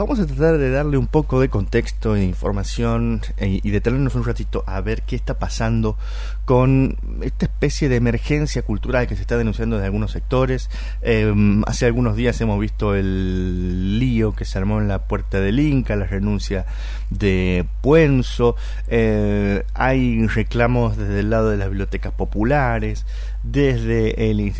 vamos a tratar de darle un poco de contexto e información e, y detenernos un ratito a ver qué está pasando con esta especie de emergencia cultural que se está denunciando de algunos sectores. Em, hace algunos días hemos visto el lío que se armó en la puerta del Inca, la renuncia de Puenzo, eh, hay reclamos desde el lado de las bibliotecas populares, desde el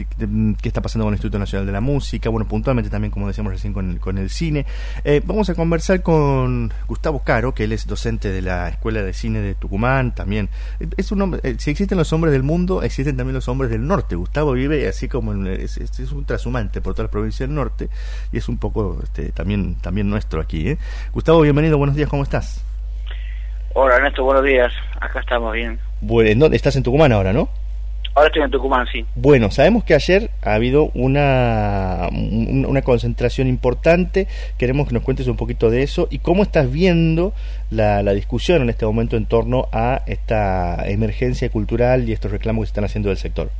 qué está pasando con el Instituto Nacional de la Música, bueno, puntualmente también, como decíamos recién, con el, con el cine. Eh, vamos a conversar con Gustavo Caro, que él es docente de la Escuela de Cine de Tucumán, también. Es un hombre, eh, si existen los hombres del mundo, existen también los hombres del norte. Gustavo vive así como es, es, un trashumante por toda la provincia del norte y es un poco este, también, también nuestro aquí. ¿eh? Gustavo, bienvenido, buenos días, ¿cómo estás? Hola Ernesto, buenos días. Acá estamos bien. Bueno, estás en Tucumán ahora, ¿no? Ahora estoy en Tucumán, sí. Bueno, sabemos que ayer ha habido una, una concentración importante. Queremos que nos cuentes un poquito de eso y cómo estás viendo la, la discusión en este momento en torno a esta emergencia cultural y estos reclamos que se están haciendo del sector.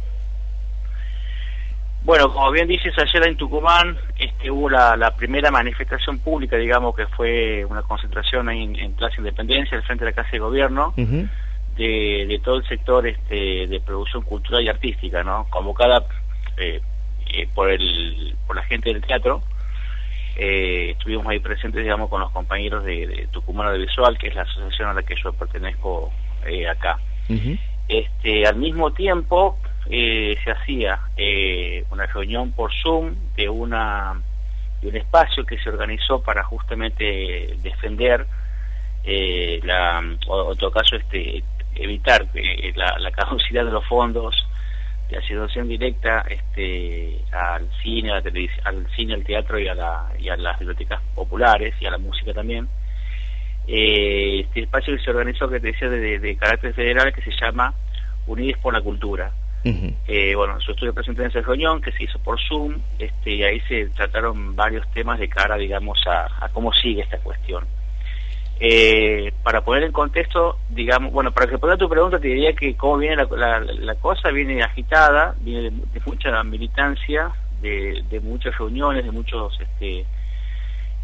Bueno, como bien dices, ayer en Tucumán este, hubo la, primera manifestación pública, digamos, que fue una concentración en, en Plaza Independencia, al frente de la Casa de Gobierno de, todo el sector este, de producción cultural y artística, ¿no? Convocada eh, eh, por, el, por la gente del teatro. Eh, estuvimos ahí presentes, digamos, con los compañeros de, Tucumán Audiovisual, que es la asociación a la que yo pertenezco acá. este, al mismo tiempo se hacía una reunión por Zoom de una de un espacio que se organizó para justamente defender la o, en todo caso este evitar la, la caducidad de los fondos de asignación directa este, al cine, a la al cine, al teatro y a, la, y a las bibliotecas populares y a la música también. Eh, este espacio que se organizó, que te decía, de, carácter federal, que se llama Unides por la Cultura. eh, bueno, yo estuve presente en esa reunión que se hizo por Zoom este, y ahí se trataron varios temas de cara, digamos, a cómo sigue esta cuestión. Eh, para poner en contexto, digamos, bueno, para responder a tu pregunta te diría que cómo viene la, cosa, viene agitada, viene de, mucha militancia, de, muchas reuniones, de muchos, este,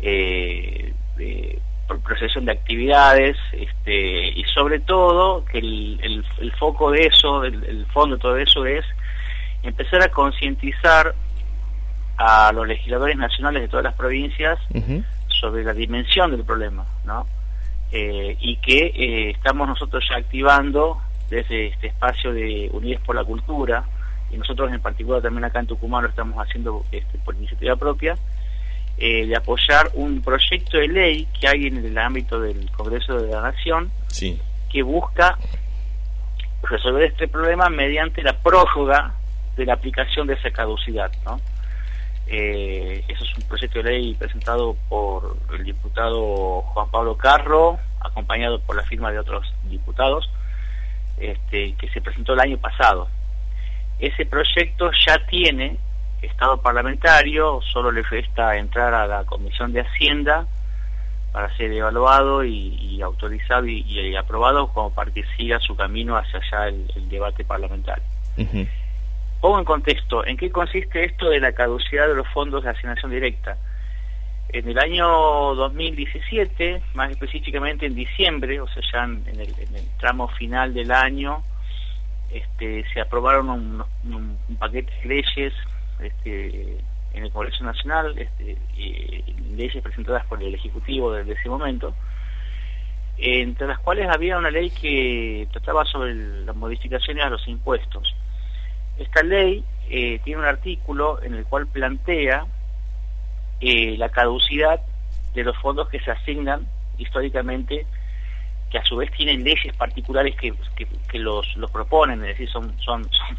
eh, de procesión de actividades, este, y sobre todo que el, el, foco de eso, el, fondo de todo eso es empezar a concientizar a los legisladores nacionales de todas las provincias sobre la dimensión del problema, ¿no? Eh, y que eh, estamos nosotros ya activando desde este espacio de Unides por la Cultura, y nosotros en particular también acá en Tucumán lo estamos haciendo este, por iniciativa propia, eh, de apoyar un proyecto de ley que hay en el ámbito del Congreso de la Nación que busca resolver este problema mediante la prórroga de la aplicación de esa caducidad, ¿no? Eh, eso es un proyecto de ley presentado por el diputado Juan Pablo Carro, acompañado por la firma de otros diputados, este, que se presentó el año pasado. Ese proyecto ya tiene estado parlamentario, solo le resta entrar a la Comisión de Hacienda para ser evaluado y, autorizado y, aprobado como para que siga su camino hacia allá el, debate parlamentario. Pongo en contexto, ¿en qué consiste esto de la caducidad de los fondos de asignación directa? En el año 2017, más específicamente en diciembre, o sea, ya en el, tramo final del año, este, se aprobaron un, paquete de leyes este, en el Congreso Nacional, este, leyes presentadas por el Ejecutivo desde ese momento, entre las cuales había una ley que trataba sobre las modificaciones a los impuestos. Esta ley eh, tiene un artículo en el cual plantea eh, la caducidad de los fondos que se asignan históricamente, que a su vez tienen leyes particulares que, los, proponen, es decir, son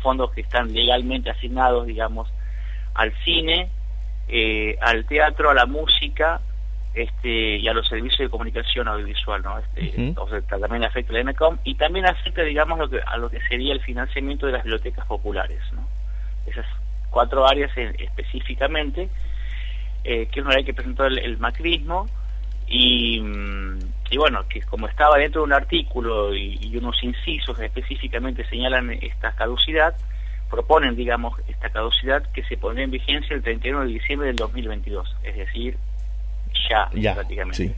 fondos que están legalmente asignados, digamos, al cine, eh, al teatro, a la música este, y a los servicios de comunicación audiovisual, ¿no? Este, también afecta la ENACOM y también afecta, digamos, lo que, a lo que sería el financiamiento de las bibliotecas populares, ¿no? Esas cuatro áreas específicamente, eh, que es una ley que presentó el, macrismo y, mm, y, bueno, que como estaba dentro de un artículo y, y unos incisos específicamente señalan esta caducidad, proponen, digamos, esta caducidad que se pondría en vigencia el 31 de diciembre del 2022, es decir, ya, ya prácticamente. Sí.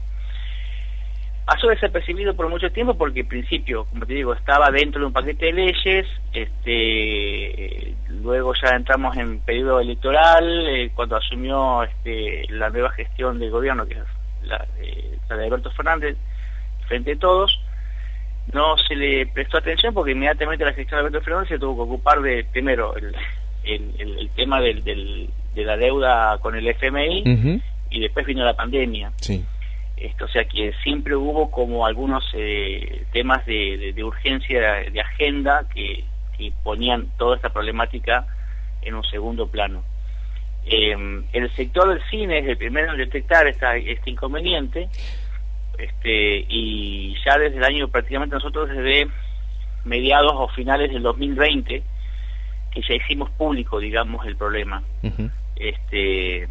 Pasó desapercibido por mucho tiempo porque en principio, como te digo, estaba dentro de un paquete de leyes, este, luego ya entramos en periodo electoral, eh, cuando asumió este, la nueva gestión del gobierno, que es la, la de Alberto Fernández, frente a todos, no se le prestó atención porque inmediatamente la gestión de Alberto Fernández se tuvo que ocupar de, primero, el, el, tema del, de la deuda con el FMI y después vino la pandemia. Sí. Esto, o sea que siempre hubo como algunos eh, temas de, urgencia de agenda que, ponían toda esta problemática en un segundo plano. Em, el sector del cine es el primero en detectar esta, este inconveniente este, y ya desde el año prácticamente nosotros desde mediados o finales del 2020 que ya hicimos público digamos el problema este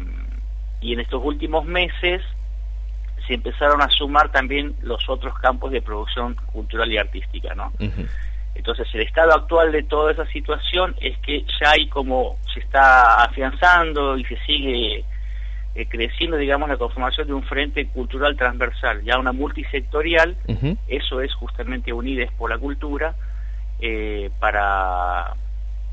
y en estos últimos meses se empezaron a sumar también los otros campos de producción cultural y artística, ¿no? Entonces el estado actual de toda esa situación es que ya hay como se está afianzando y se sigue eh, creciendo, digamos, la conformación de un frente cultural transversal, ya una multisectorial, eso es justamente Unides por la Cultura, eh, para,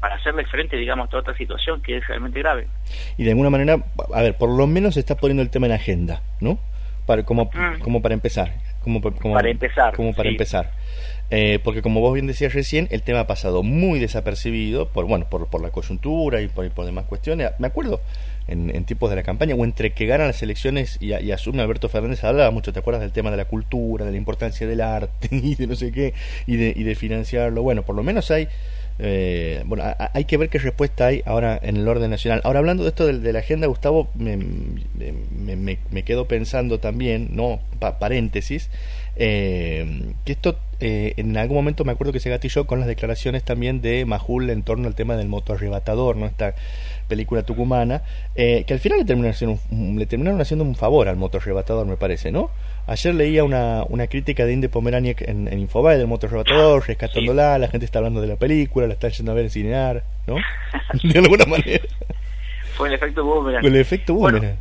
para hacerle frente, digamos, a toda otra situación que es realmente grave. Y de alguna manera, a ver, por lo menos se está poniendo el tema en agenda, ¿no? para, como, mm. como para empezar. Como, como, para empezar. Como para empezar. Eh, porque como vos bien decías recién, el tema ha pasado muy desapercibido por bueno por, por la coyuntura y por, por demás cuestiones. Me acuerdo en, en, tiempos de la campaña o entre que ganan las elecciones y, y, asume Alberto Fernández hablaba mucho, ¿te acuerdas del tema de la cultura, de la importancia del arte y de no sé qué y de, y de financiarlo? Bueno, por lo menos hay eh, bueno, hay que ver qué respuesta hay ahora en el orden nacional. Ahora, hablando de esto de, la agenda, Gustavo, me, me, me, quedo pensando también, no paréntesis, eh, que esto eh, en algún momento me acuerdo que se gatilló con las declaraciones también de Majul en torno al tema del moto arrebatador, ¿no? Esta película tucumana, eh, que al final le terminaron, haciendo un, le terminaron haciendo un favor al moto arrebatador, me parece, ¿no? Ayer leía una, una crítica de Inde Pomeraniec en, en Infobae del moto arrebatador, rescatándola, la gente está hablando de la película, la están yendo a ver en cinear, ¿no? de alguna manera. Fue el efecto boomerang. Fue el efecto boomerang.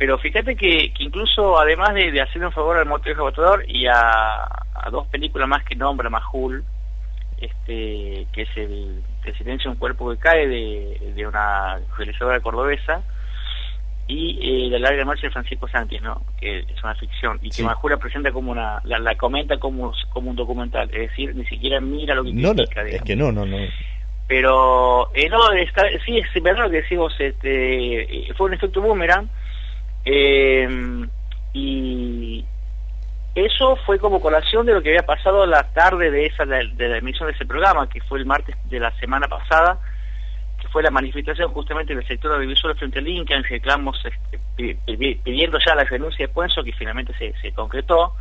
Pero fíjate que, que incluso además de, de hacer un favor al moto arrebatador y a, a dos películas más que nombra Majul, este, que es el, el silencio un cuerpo que cae de, de una realizadora cordobesa y eh, La larga noche de Francisco Sánchez, ¿no? que es una ficción y que Majul la presenta como una la, la, comenta como, como un documental, es decir, ni siquiera mira lo que no, es que no, no, no. Pero eh, no, está, sí, es verdad lo que decimos, este, fue un efecto boomerang eh, y, eso fue como colación de lo que había pasado la tarde de esa de, la emisión de ese programa, que fue el martes de la semana pasada, que fue la manifestación justamente del sector audiovisual frente al Inca en reclamos este, pidiendo ya la renuncia de Puenzo, que finalmente se, se concretó.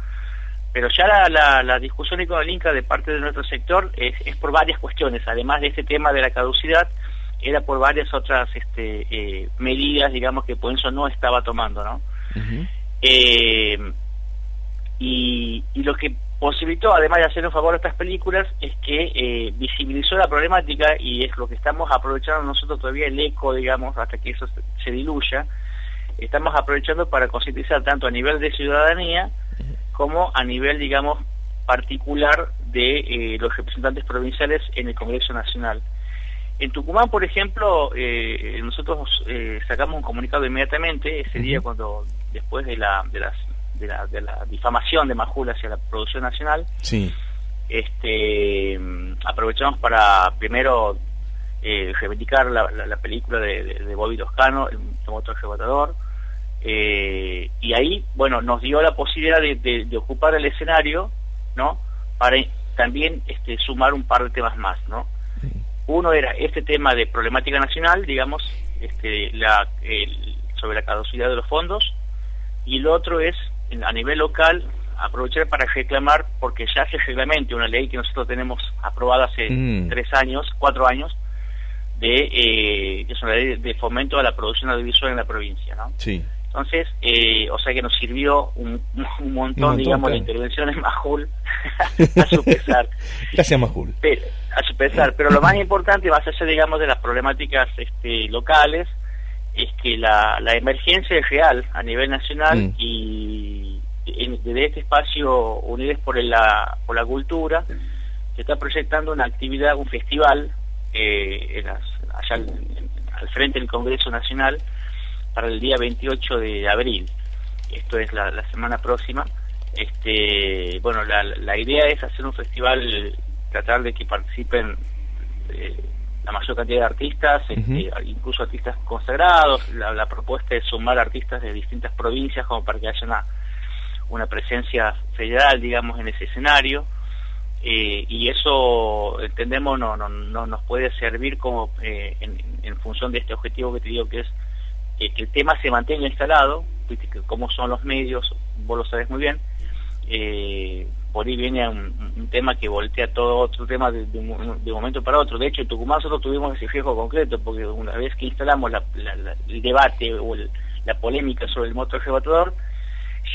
Pero ya la, la, discusión con el Inca de parte de nuestro sector es, es, por varias cuestiones, además de este tema de la caducidad, era por varias otras este, eh, medidas, digamos, que Puenzo no estaba tomando, ¿no? eh, y, lo que posibilitó, además de hacer un favor a estas películas, es que eh, visibilizó la problemática y es lo que estamos aprovechando nosotros todavía el eco, digamos, hasta que eso se, diluya. Estamos aprovechando para concientizar tanto a nivel de ciudadanía como a nivel, digamos, particular de eh, los representantes provinciales en el Congreso Nacional. En Tucumán, por ejemplo, eh, nosotros sacamos un comunicado inmediatamente ese día cuando después de, la, de las de la, de la difamación de Majul hacia la producción nacional. Sí. Este, aprovechamos para primero eh, reivindicar la, la, película de, de, Bobby Toscano, el motor arrebatador, eh, y ahí, bueno, nos dio la posibilidad de, de, ocupar el escenario, ¿no? Para también este, sumar un par de temas más, ¿no? Uno era este tema de problemática nacional, digamos, este, la, sobre la caducidad de los fondos, y el otro es a nivel local aprovechar para reclamar, porque ya se reglamente una ley que nosotros tenemos aprobada hace mm. tres años, cuatro años, de eh, que es una ley de fomento a la producción audiovisual en la provincia, ¿no? Sí. Entonces, eh, o sea que nos sirvió un, un, montón, digamos, de intervenciones Majul a su pesar. Gracias, Majul. Pero, a su pesar, pero lo más importante, más allá, digamos, de las problemáticas este, locales, es que la, la emergencia es real a nivel nacional mm. y desde este espacio Unidos por la, por la Cultura se está proyectando una actividad, un festival eh, allá al frente del Congreso Nacional para el día 28 de abril. Esto es la, semana próxima. Este, bueno, la, la idea es hacer un festival, tratar de que participen eh, la mayor cantidad de artistas, este, incluso artistas consagrados. La, propuesta es sumar artistas de distintas provincias como para que haya una, una presencia federal, digamos, en ese escenario. Eh, y eso entendemos no, no, no nos puede servir como eh, en, función de este objetivo que te digo que es que el tema se mantenga instalado, como son los medios, vos lo sabes muy bien, eh, por ahí viene un, tema que voltea todo otro tema de, un, momento para otro. De hecho, en Tucumán nosotros tuvimos ese fijo concreto, porque una vez que instalamos el debate o la polémica sobre el motor arrebatador,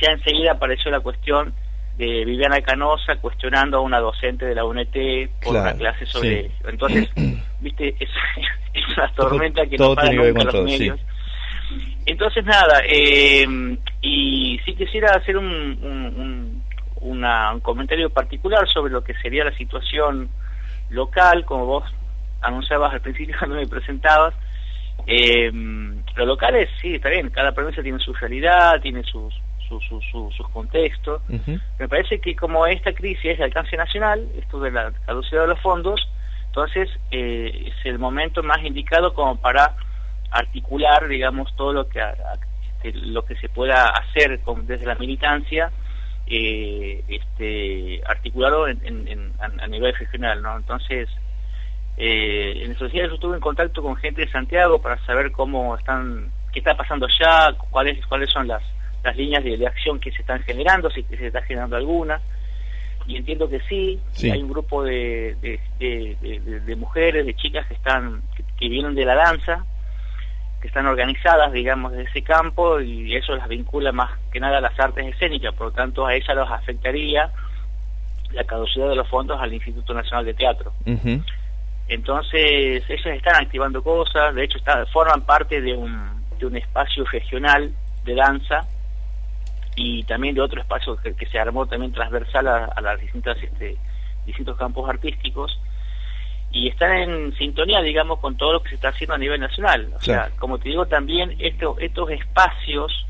ya enseguida apareció la cuestión de Viviana Canosa cuestionando a una docente de la UNT por una clase sobre... Entonces, viste, es, una tormenta que no para nunca los medios. Entonces, nada, eh, y sí quisiera hacer un, un, un, comentario particular sobre lo que sería la situación local, como vos anunciabas al principio cuando me presentabas. Eh, lo local es, sí, está bien, cada provincia tiene su realidad, tiene sus, sus contextos. Me parece que como esta crisis es de alcance nacional, esto de la caducidad de los fondos, entonces eh, es el momento más indicado como para articular, digamos, todo lo que este, lo que se pueda hacer desde la militancia, eh, este, articularlo en, a, nivel regional, ¿no? Entonces, eh, en estos días yo estuve en contacto con gente de Santiago para saber cómo están, qué está pasando allá, cuáles cuáles son las las líneas de, acción que se están generando, si se está generando alguna. Y entiendo que sí, hay un grupo de, de, mujeres, de chicas que están que, vienen de la danza, que están organizadas, digamos, de ese campo y eso las vincula más que nada a las artes escénicas, por lo tanto a ellas los afectaría la caducidad de los fondos al Instituto Nacional de Teatro. Entonces, ellos están activando cosas, de hecho está, forman parte de un, de un espacio regional de danza y también de otro espacio que, se armó también transversal a, las distintas este, distintos campos artísticos y están en sintonía digamos con todo lo que se está haciendo a nivel nacional o sea como te digo también esto, estos espacios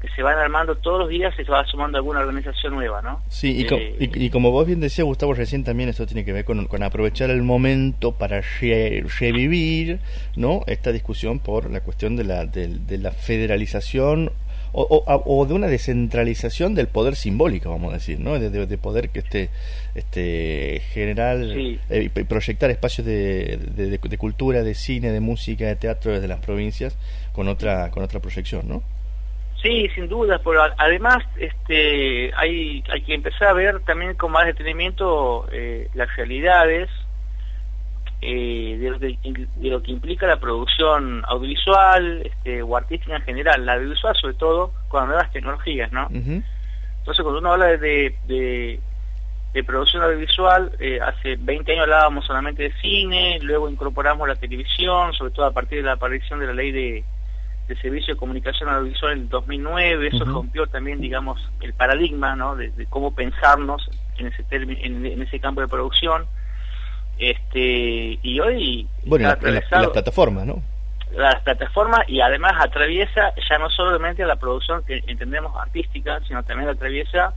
que se van armando todos los días se va sumando alguna organización nueva, ¿no? Sí, y, eh, y, como vos bien decías, Gustavo, recién también esto tiene que ver con, con aprovechar el momento para revivir, ¿no? Esta discusión por la cuestión de la, de la federalización o, o, de una descentralización del poder simbólico, vamos a decir, ¿no? De, poder que esté este, generar, eh, proyectar espacios de, de, cultura, de cine, de música, de teatro desde las provincias con otra, con otra proyección, ¿no? Sí, sin duda, pero además este, hay, hay que empezar a ver también con más detenimiento eh, las realidades eh, de, lo que implica la producción audiovisual este, o artística en general, la audiovisual sobre todo con las nuevas tecnologías, ¿no? Entonces cuando uno habla de, de, producción audiovisual, eh, hace 20 años hablábamos solamente de cine, luego incorporamos la televisión, sobre todo a partir de la aparición de la ley de, de servicio de comunicación audiovisual en el 2009, eso rompió también, digamos, el paradigma, ¿no? De, cómo pensarnos en ese, en, en ese campo de producción este y hoy bueno las plataformas no las plataformas y además atraviesa ya no solamente a la producción que entendemos artística sino también atraviesa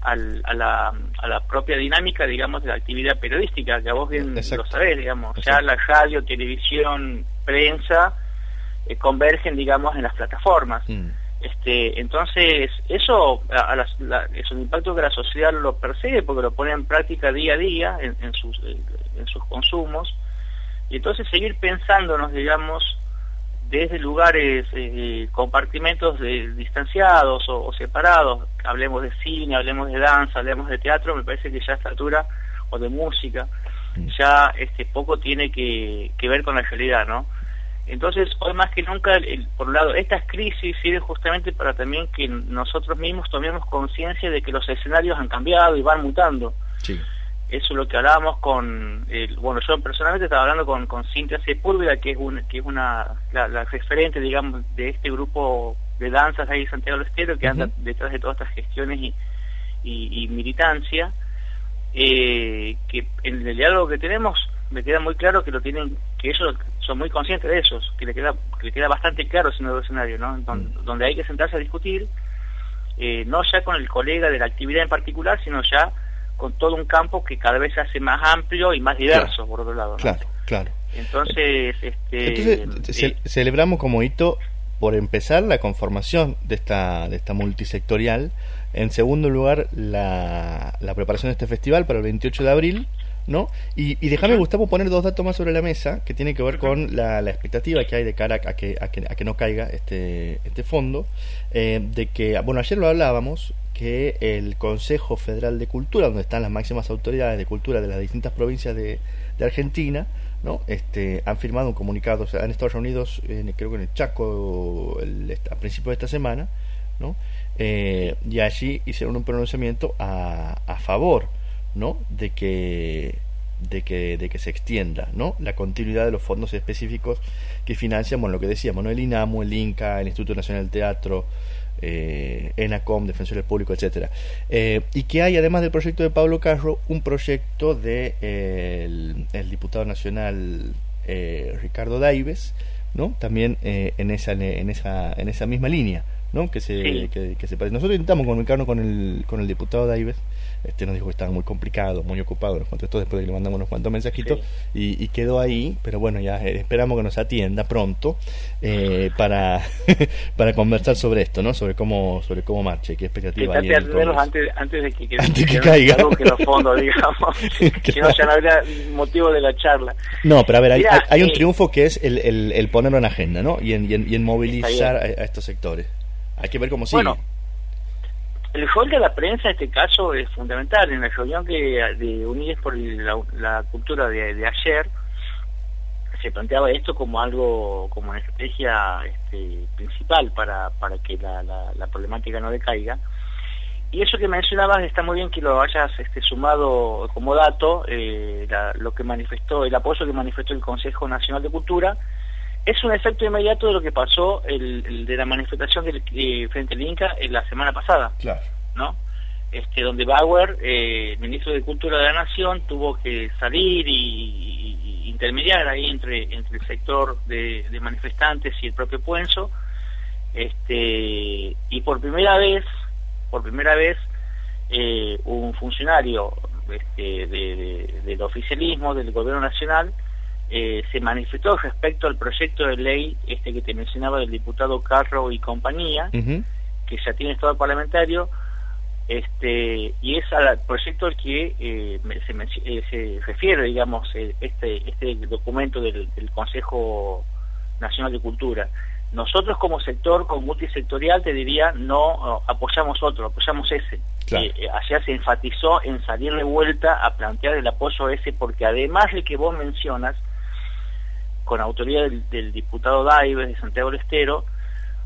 al, a, la, a la propia dinámica digamos de la actividad periodística que vos bien lo sabés digamos. Ya la radio televisión prensa eh, convergen digamos en las plataformas. Mm. Este, entonces, eso es un impacto que la sociedad lo percibe porque lo pone en práctica día a día en, sus, eh, en sus consumos. Y entonces seguir pensándonos, digamos, desde lugares, eh, compartimentos distanciados o, separados, hablemos de cine, hablemos de danza, hablemos de teatro, me parece que ya a esta altura, o de música, ya este poco tiene que, que ver con la realidad, ¿no? Entonces, hoy más que nunca, por un lado, estas crisis sirven justamente para también que nosotros mismos tomemos conciencia de que los escenarios han cambiado y van mutando. Eso es lo que hablábamos con, el, bueno, yo personalmente estaba hablando con, con Cintia Sepúlveda, que es, un, que es una, la, referente, digamos, de este grupo de danzas ahí en Santiago del Estero, que anda detrás de todas estas gestiones y, y, militancia, eh, que en el diálogo que tenemos me queda muy claro que lo tienen, que ellos son muy conscientes de eso, que le queda, que le queda bastante claro ese nuevo escenario, ¿no? Mm. Donde, hay que sentarse a discutir, eh, no ya con el colega de la actividad en particular, sino ya con todo un campo que cada vez se hace más amplio y más diverso, por otro lado. Claro, claro. Entonces, este, Entonces eh, celebramos como hito, por empezar, la conformación de esta, de esta multisectorial. En segundo lugar, la, la preparación de este festival para el 28 de abril. ¿no? Y, y déjame, Gustavo, poner dos datos más sobre la mesa que tiene que ver con la, la expectativa que hay de cara a que, a que, a que no caiga este, este fondo, eh, de que, bueno, ayer lo hablábamos, que el Consejo Federal de Cultura, donde están las máximas autoridades de cultura de las distintas provincias de, Argentina, ¿no? Este, han firmado un comunicado, o sea, han estado reunidos, en, creo que en el Chaco, el, a principios de esta semana, ¿no? Eh, y allí hicieron un pronunciamiento a, a favor, ¿no? De que de que, de que se extienda ¿no? la continuidad de los fondos específicos que financian, bueno, lo que decíamos, ¿no? el INAMU, el INCA, el Instituto Nacional del Teatro, eh, ENACOM, Defensores Públicos, etcétera eh, y que hay, además del proyecto de Pablo Carro, un proyecto de eh, el, diputado nacional eh, Ricardo Daives, ¿no? También en esa en esa en esa misma línea, ¿no? Que se que, que se nosotros intentamos comunicarnos con el con el diputado Daives este nos dijo que estaba muy complicado, muy ocupado, nos contestó después de que le mandamos unos cuantos mensajitos y, quedó ahí, pero bueno, ya eh, esperamos que nos atienda pronto eh, para, para conversar sobre esto, ¿no? Sobre cómo sobre cómo marche, qué expectativa hay. antes, antes de que, antes que, caiga. que los fondos, digamos, que no, ya no habría motivo de la charla. No, pero a ver, hay, hay, un eh, triunfo que es el, el, el, ponerlo en agenda, ¿no? Y en, y en, movilizar a, estos sectores. Hay que ver cómo sigue. Bueno, el rol de la prensa en este caso es fundamental. En la reunión que de Unides por la, Cultura de, ayer se planteaba esto como algo, como una estrategia este, principal para, para que la, la, problemática no decaiga. Y eso que mencionabas está muy bien que lo hayas este, sumado como dato, eh, lo que manifestó, el apoyo que manifestó el Consejo Nacional de Cultura, es un efecto inmediato de lo que pasó el, de la manifestación del, frente al Inca en la semana pasada, claro. ¿no? Este, donde Bauer, eh, ministro de Cultura de la Nación, tuvo que salir y, intermediar ahí entre, entre el sector de, manifestantes y el propio Puenzo, este, y por primera vez, por primera vez, eh, un funcionario este, del oficialismo, del gobierno nacional, eh, se manifestó respecto al proyecto de ley este que te mencionaba del diputado Carro y compañía, que ya tiene estado parlamentario, este y es al proyecto al que eh, se, eh, se, refiere, digamos, este, este documento del, Consejo Nacional de Cultura. Nosotros como sector, como multisectorial, te diría, no apoyamos otro, apoyamos ese. allá se enfatizó en salir de vuelta a plantear el apoyo ese, porque además de que vos mencionas, con autoría del, diputado Daives de Santiago del Estero,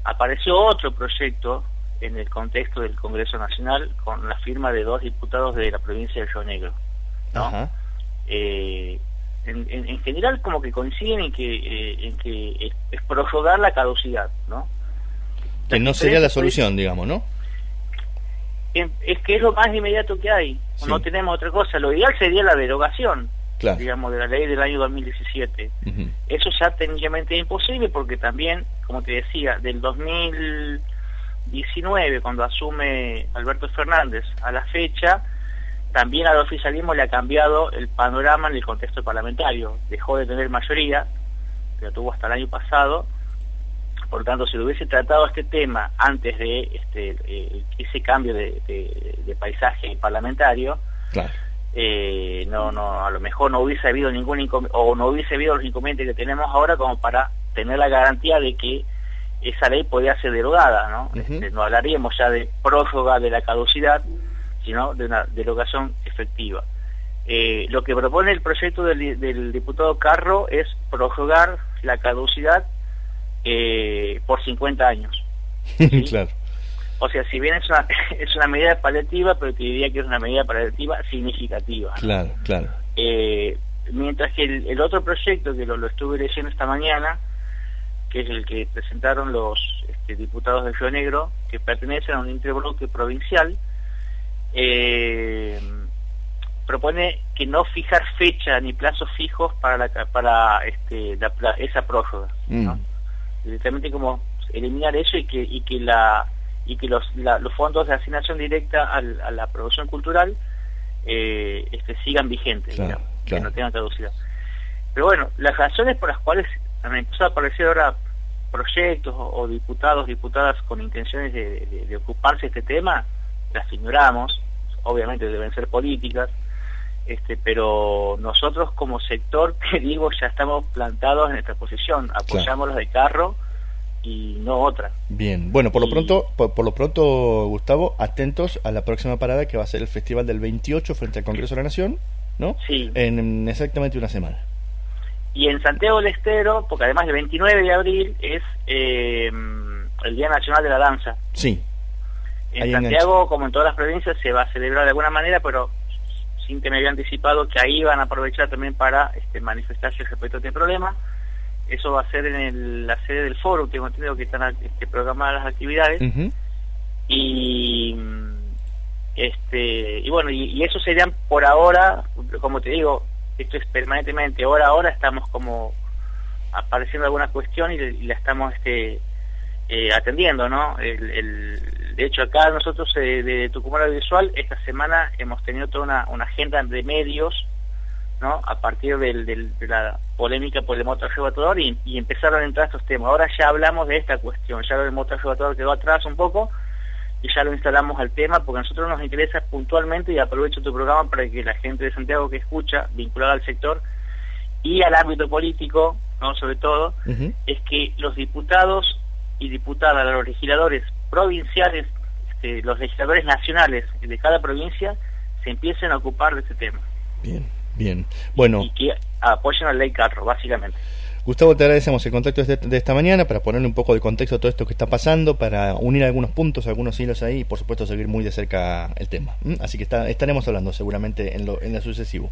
apareció otro proyecto en el contexto del Congreso Nacional con la firma de dos diputados de la provincia de Río Negro. Eh, en, general como que coinciden en que, eh, en que es, prorrogar la caducidad, ¿no? Que no sería la solución, digamos, ¿no? Es que es lo más inmediato que hay. No tenemos otra cosa. Lo ideal sería la derogación, digamos, de la ley del año 2017. Eso ya técnicamente es imposible porque también, como te decía, del 2019, cuando asume Alberto Fernández a la fecha, también al oficialismo le ha cambiado el panorama en el contexto parlamentario. Dejó de tener mayoría, que lo tuvo hasta el año pasado. Por tanto, si lo hubiese tratado este tema antes de este, eh, ese cambio de, de paisaje parlamentario, claro eh, no, no, a lo mejor no hubiese habido ningún o no hubiese habido los inconvenientes que tenemos ahora como para tener la garantía de que esa ley podía ser derogada, ¿no? Este, no hablaríamos ya de prórroga de la caducidad, sino de una derogación efectiva. Eh, lo que propone el proyecto del, diputado Carro es prorrogar la caducidad eh, por 50 años. claro. O sea, si bien es una, es una medida paliativa, pero te diría que es una medida paliativa significativa. Claro, claro. Eh, mientras que el, otro proyecto, que lo, lo, estuve leyendo esta mañana, que es el que presentaron los este, diputados de Río Negro, que pertenecen a un interbloque provincial, eh, propone que no fijar fecha ni plazos fijos para la, para este, esa prórroga, ¿no? Mm. directamente como eliminar eso y que y que la y que los, los fondos de asignación directa a la producción cultural eh, este, sigan vigentes, que no tengan traducida. Pero bueno, las razones por las cuales han empezado a aparecer ahora proyectos o, diputados, diputadas con intenciones de, ocuparse de este tema, las ignoramos, obviamente deben ser políticas, este, pero nosotros como sector, que digo, ya estamos plantados en esta posición, apoyamos los de carro y no otra. Bien, bueno, por lo pronto, por, lo pronto, Gustavo, atentos a la próxima parada que va a ser el festival del 28 frente al Congreso de la Nación, ¿no? Sí. En, exactamente una semana. Y en Santiago del Estero, porque además el 29 de abril es eh, el Día Nacional de la Danza. Sí. En Santiago, como en todas las provincias, se va a celebrar de alguna manera, pero sin que me había anticipado que ahí van a aprovechar también para este, manifestarse respecto a este problema. Eso va a ser en la sede del foro, tengo entendido que están este, programadas las actividades. Y este y bueno, y, eso serían por ahora, como te digo, esto es permanentemente, hora a hora estamos como apareciendo alguna cuestión y, la estamos este eh, atendiendo, ¿no? El, de hecho, acá nosotros eh, de Tucumán Audiovisual, esta semana hemos tenido toda una, una agenda de medios ¿no? a partir del, de la polémica por el motor arrebatador y, empezaron a entrar estos temas. Ahora ya hablamos de esta cuestión, ya el motor arrebatador quedó atrás un poco y ya lo instalamos al tema porque a nosotros nos interesa puntualmente y aprovecho tu programa para que la gente de Santiago que escucha, vinculada al sector y al ámbito político, no sobre todo, es que los diputados y diputadas, los legisladores provinciales, este, los legisladores nacionales de cada provincia se empiecen a ocupar de este tema. Bien. Bien, bueno. Y que apoyen a ley Carro, básicamente. Gustavo, te agradecemos el contacto de, esta mañana para ponerle un poco de contexto a todo esto que está pasando, para unir algunos puntos, algunos hilos ahí y por supuesto seguir muy de cerca el tema. Así que estaremos hablando seguramente en lo, en lo sucesivo.